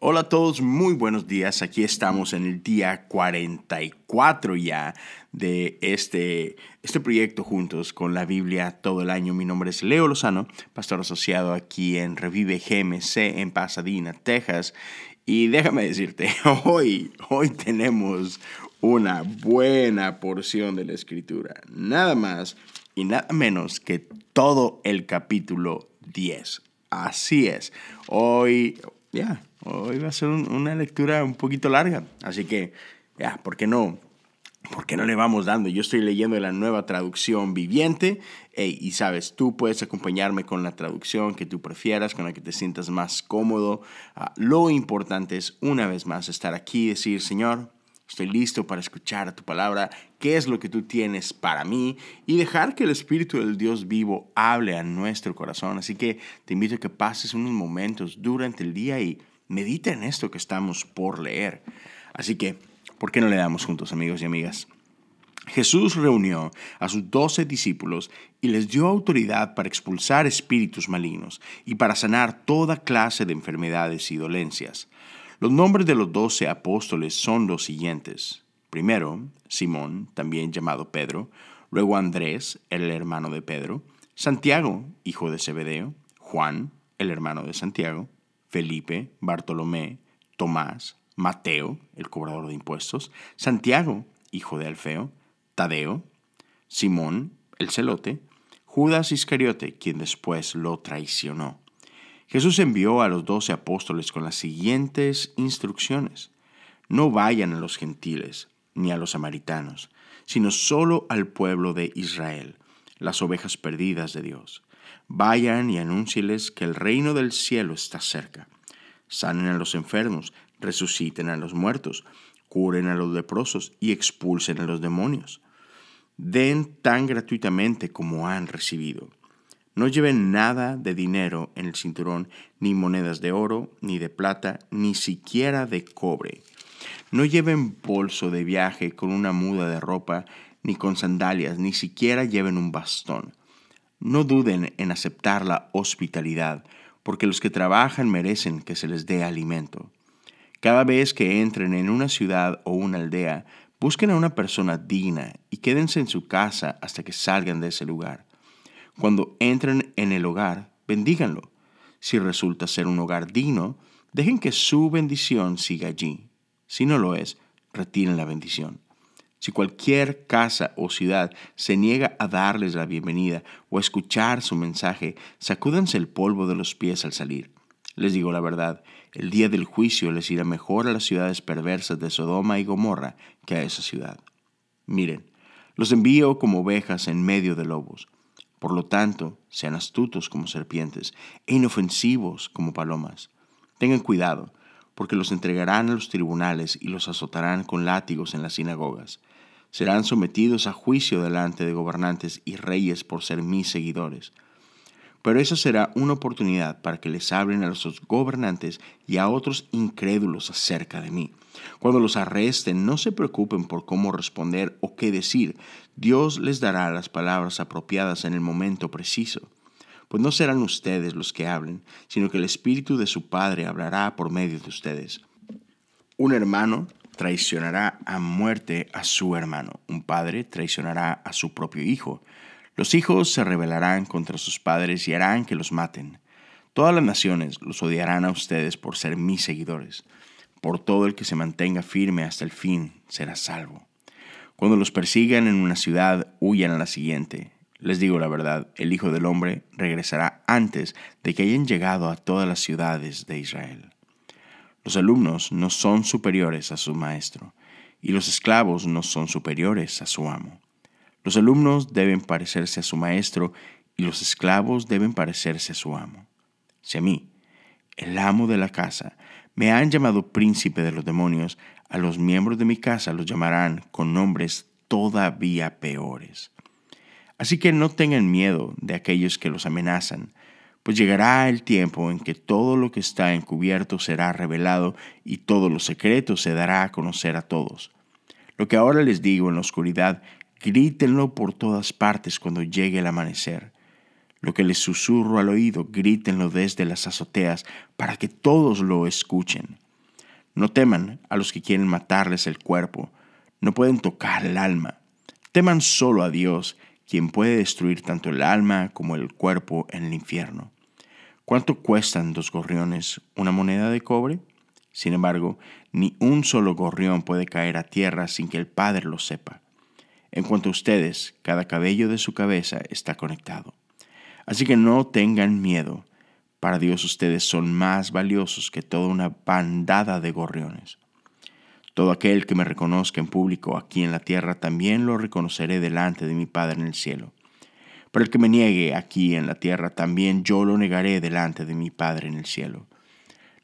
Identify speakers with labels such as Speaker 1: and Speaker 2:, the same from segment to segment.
Speaker 1: Hola a todos, muy buenos días. Aquí estamos en el día 44 ya de este, este proyecto juntos con la Biblia todo el año. Mi nombre es Leo Lozano, pastor asociado aquí en Revive GMC en Pasadena, Texas. Y déjame decirte, hoy, hoy tenemos una buena porción de la escritura. Nada más y nada menos que todo el capítulo 10. Así es. Hoy, ya, hoy va a ser una lectura un poquito larga. Así que, ya, ¿por qué no? ¿Por no le vamos dando? Yo estoy leyendo la nueva traducción viviente y sabes, tú puedes acompañarme con la traducción que tú prefieras, con la que te sientas más cómodo. Ah, lo importante es, una vez más, estar aquí y decir, Señor, estoy listo para escuchar tu palabra, qué es lo que tú tienes para mí y dejar que el Espíritu del Dios vivo hable a nuestro corazón. Así que te invito a que pases unos momentos durante el día y medita en esto que estamos por leer. Así que, ¿por qué no le damos juntos, amigos y amigas? Jesús reunió a sus doce discípulos y les dio autoridad para expulsar espíritus malignos y para sanar toda clase de enfermedades y dolencias. Los nombres de los doce apóstoles son los siguientes. Primero, Simón, también llamado Pedro, luego Andrés, el hermano de Pedro, Santiago, hijo de Zebedeo, Juan, el hermano de Santiago, Felipe, Bartolomé, Tomás, Mateo, el cobrador de impuestos, Santiago, hijo de Alfeo, Tadeo, Simón, el celote, Judas Iscariote, quien después lo traicionó. Jesús envió a los doce apóstoles con las siguientes instrucciones. No vayan a los gentiles ni a los samaritanos, sino solo al pueblo de Israel, las ovejas perdidas de Dios. Vayan y anúncieles que el reino del cielo está cerca. Sanen a los enfermos, resuciten a los muertos, curen a los leprosos y expulsen a los demonios. Den tan gratuitamente como han recibido. No lleven nada de dinero en el cinturón, ni monedas de oro, ni de plata, ni siquiera de cobre. No lleven bolso de viaje con una muda de ropa, ni con sandalias, ni siquiera lleven un bastón. No duden en aceptar la hospitalidad, porque los que trabajan merecen que se les dé alimento. Cada vez que entren en una ciudad o una aldea, busquen a una persona digna y quédense en su casa hasta que salgan de ese lugar. Cuando entren en el hogar, bendíganlo. Si resulta ser un hogar digno, dejen que su bendición siga allí. Si no lo es, retiren la bendición. Si cualquier casa o ciudad se niega a darles la bienvenida o a escuchar su mensaje, sacúdanse el polvo de los pies al salir. Les digo la verdad, el día del juicio les irá mejor a las ciudades perversas de Sodoma y Gomorra que a esa ciudad. Miren, los envío como ovejas en medio de lobos. Por lo tanto, sean astutos como serpientes e inofensivos como palomas. Tengan cuidado, porque los entregarán a los tribunales y los azotarán con látigos en las sinagogas. Serán sometidos a juicio delante de gobernantes y reyes por ser mis seguidores. Pero esa será una oportunidad para que les hablen a los gobernantes y a otros incrédulos acerca de mí. Cuando los arresten, no se preocupen por cómo responder o qué decir. Dios les dará las palabras apropiadas en el momento preciso pues no serán ustedes los que hablen, sino que el Espíritu de su Padre hablará por medio de ustedes. Un hermano traicionará a muerte a su hermano, un padre traicionará a su propio hijo. Los hijos se rebelarán contra sus padres y harán que los maten. Todas las naciones los odiarán a ustedes por ser mis seguidores. Por todo el que se mantenga firme hasta el fin será salvo. Cuando los persigan en una ciudad, huyan a la siguiente. Les digo la verdad, el Hijo del Hombre regresará antes de que hayan llegado a todas las ciudades de Israel. Los alumnos no son superiores a su maestro, y los esclavos no son superiores a su amo. Los alumnos deben parecerse a su maestro, y los esclavos deben parecerse a su amo. Si a mí, el amo de la casa, me han llamado príncipe de los demonios, a los miembros de mi casa los llamarán con nombres todavía peores. Así que no tengan miedo de aquellos que los amenazan, pues llegará el tiempo en que todo lo que está encubierto será revelado y todo lo secreto se dará a conocer a todos. Lo que ahora les digo en la oscuridad, grítenlo por todas partes cuando llegue el amanecer. Lo que les susurro al oído, grítenlo desde las azoteas para que todos lo escuchen. No teman a los que quieren matarles el cuerpo, no pueden tocar el alma. Teman solo a Dios, quien puede destruir tanto el alma como el cuerpo en el infierno. ¿Cuánto cuestan dos gorriones? ¿Una moneda de cobre? Sin embargo, ni un solo gorrión puede caer a tierra sin que el Padre lo sepa. En cuanto a ustedes, cada cabello de su cabeza está conectado. Así que no tengan miedo. Para Dios ustedes son más valiosos que toda una bandada de gorriones. Todo aquel que me reconozca en público aquí en la tierra, también lo reconoceré delante de mi Padre en el cielo. Pero el que me niegue aquí en la tierra, también yo lo negaré delante de mi Padre en el cielo.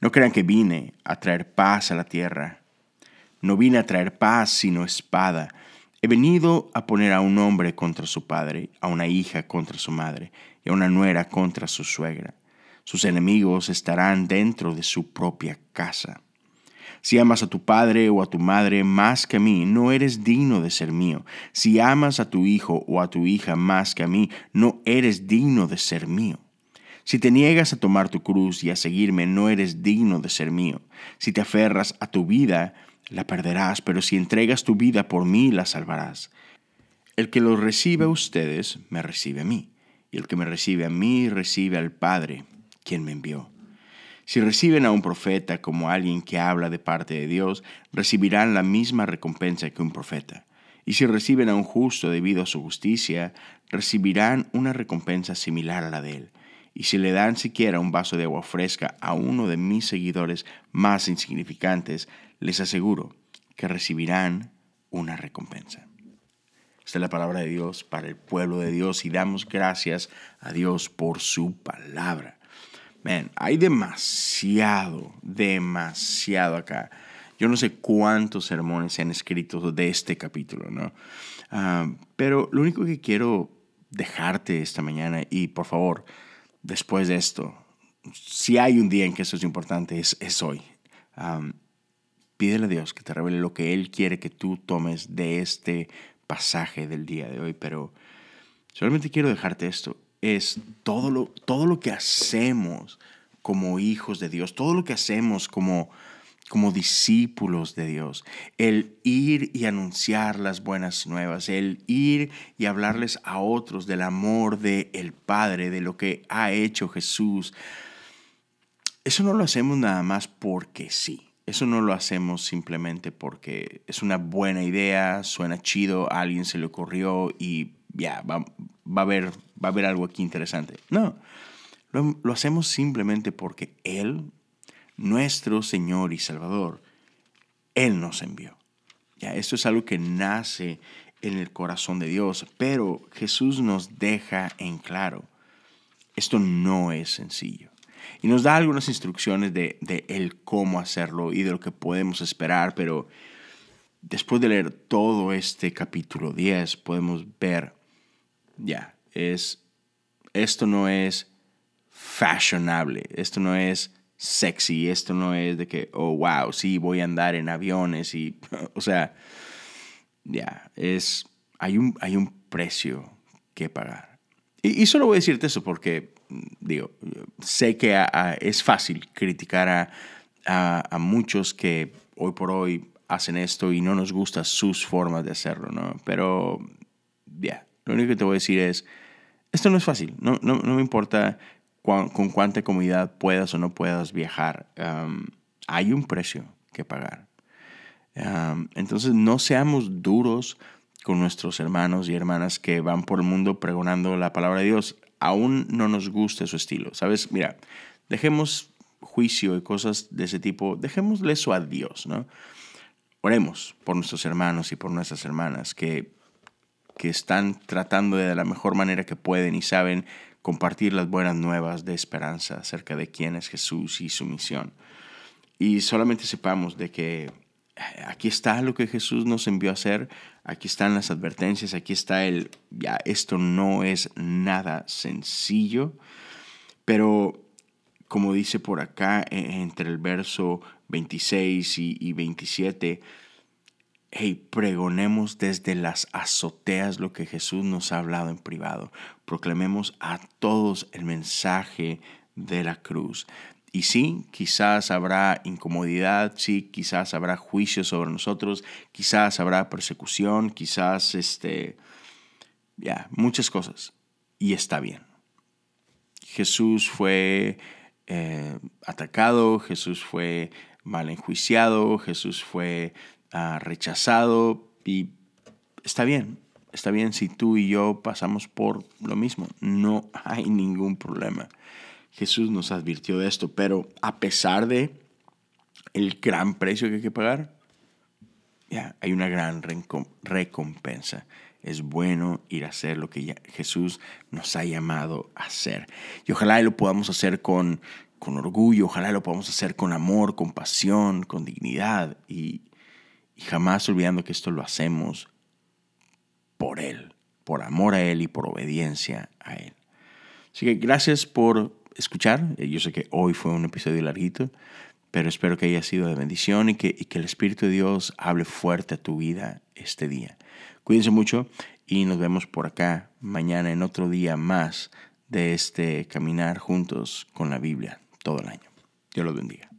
Speaker 1: No crean que vine a traer paz a la tierra. No vine a traer paz, sino espada. He venido a poner a un hombre contra su padre, a una hija contra su madre y a una nuera contra su suegra. Sus enemigos estarán dentro de su propia casa. Si amas a tu padre o a tu madre más que a mí, no eres digno de ser mío. Si amas a tu hijo o a tu hija más que a mí, no eres digno de ser mío. Si te niegas a tomar tu cruz y a seguirme, no eres digno de ser mío. Si te aferras a tu vida, la perderás, pero si entregas tu vida por mí, la salvarás. El que lo recibe a ustedes, me recibe a mí, y el que me recibe a mí, recibe al Padre, quien me envió. Si reciben a un profeta como alguien que habla de parte de Dios, recibirán la misma recompensa que un profeta. Y si reciben a un justo debido a su justicia, recibirán una recompensa similar a la de él. Y si le dan siquiera un vaso de agua fresca a uno de mis seguidores más insignificantes, les aseguro que recibirán una recompensa. Esta es la palabra de Dios para el pueblo de Dios y damos gracias a Dios por su palabra. Man, hay demasiado, demasiado acá. Yo no sé cuántos sermones se han escrito de este capítulo, ¿no? Ah, pero lo único que quiero dejarte esta mañana, y por favor, después de esto, si hay un día en que eso es importante, es, es hoy. Pídele a Dios que te revele lo que Él quiere que tú tomes de este pasaje del día de hoy, pero solamente quiero dejarte esto. Es todo lo, todo lo que hacemos como hijos de Dios, todo lo que hacemos como, como discípulos de Dios, el ir y anunciar las buenas nuevas, el ir y hablarles a otros del amor del el Padre, de lo que ha hecho Jesús. Eso no lo hacemos nada más porque sí. Eso no lo hacemos simplemente porque es una buena idea, suena chido, a alguien se le ocurrió y ya, va, a haber, va a haber algo aquí interesante. No, lo hacemos simplemente porque Él, nuestro Señor y Salvador, Él nos envió. Ya, esto es algo que nace en el corazón de Dios, pero Jesús nos deja en claro, esto no es sencillo. Y nos da algunas instrucciones de, de cómo hacerlo y de lo que podemos esperar, pero después de leer todo este capítulo 10 podemos ver, ya, es, esto no es fashionable, esto no es sexy, esto no es de que, oh, wow, sí, voy a andar en aviones y, o sea, ya, es, hay un, hay un precio que pagar. Y, y, solo voy a decirte eso porque digo, sé que es fácil criticar a, muchos que hoy por hoy hacen esto y no nos gustan sus formas de hacerlo, ¿no? Pero, ya, lo único que te voy a decir es, esto no es fácil, no, no, me importa con cuánta comodidad puedas o no puedas viajar, hay un precio que pagar. entonces, no seamos duros con nuestros hermanos y hermanas que van por el mundo pregonando la palabra de Dios aún no nos guste su estilo. ¿Sabes? Mira, dejemos juicio y cosas de ese tipo, dejémosle eso a Dios, ¿no? Oremos por nuestros hermanos y por nuestras hermanas que, que están tratando de la mejor manera que pueden y saben compartir las buenas nuevas de esperanza acerca de quién es Jesús y su misión. Y solamente sepamos de que aquí está lo que Jesús nos envió a hacer, aquí están las advertencias, aquí está el, ya, esto no es nada sencillo, pero como dice por acá e, entre el verso 26 y, 27, hey, pregonemos desde las azoteas lo que Jesús nos ha hablado en privado, proclamemos a todos el mensaje de la cruz. y sí, quizás habrá incomodidad, sí, quizás habrá juicio sobre nosotros, quizás habrá persecución, quizás, este, ya, muchas cosas. Y está bien. Jesús fue eh, atacado, Jesús fue mal enjuiciado, Jesús fue ah, rechazado y está bien, está bien si tú y yo pasamos por lo mismo, no hay ningún problema. Jesús nos advirtió de esto, pero a pesar de el gran precio que hay que pagar, ya hay una gran recompensa. Es bueno ir a hacer lo que Jesús nos ha llamado a hacer. Y ojalá lo podamos hacer con, con orgullo, ojalá lo podamos hacer con amor, con pasión, con dignidad y, y jamás olvidando que esto lo hacemos por Él, por amor a Él y por obediencia a Él. Así que gracias por escuchar. Eh, yo sé que hoy fue un episodio larguito, pero espero que haya sido de bendición y que, y que el Espíritu de Dios hable fuerte a tu vida este día. Cuídense mucho y nos vemos por acá mañana en otro día más de este caminar juntos con la Biblia todo el año. Dios los bendiga.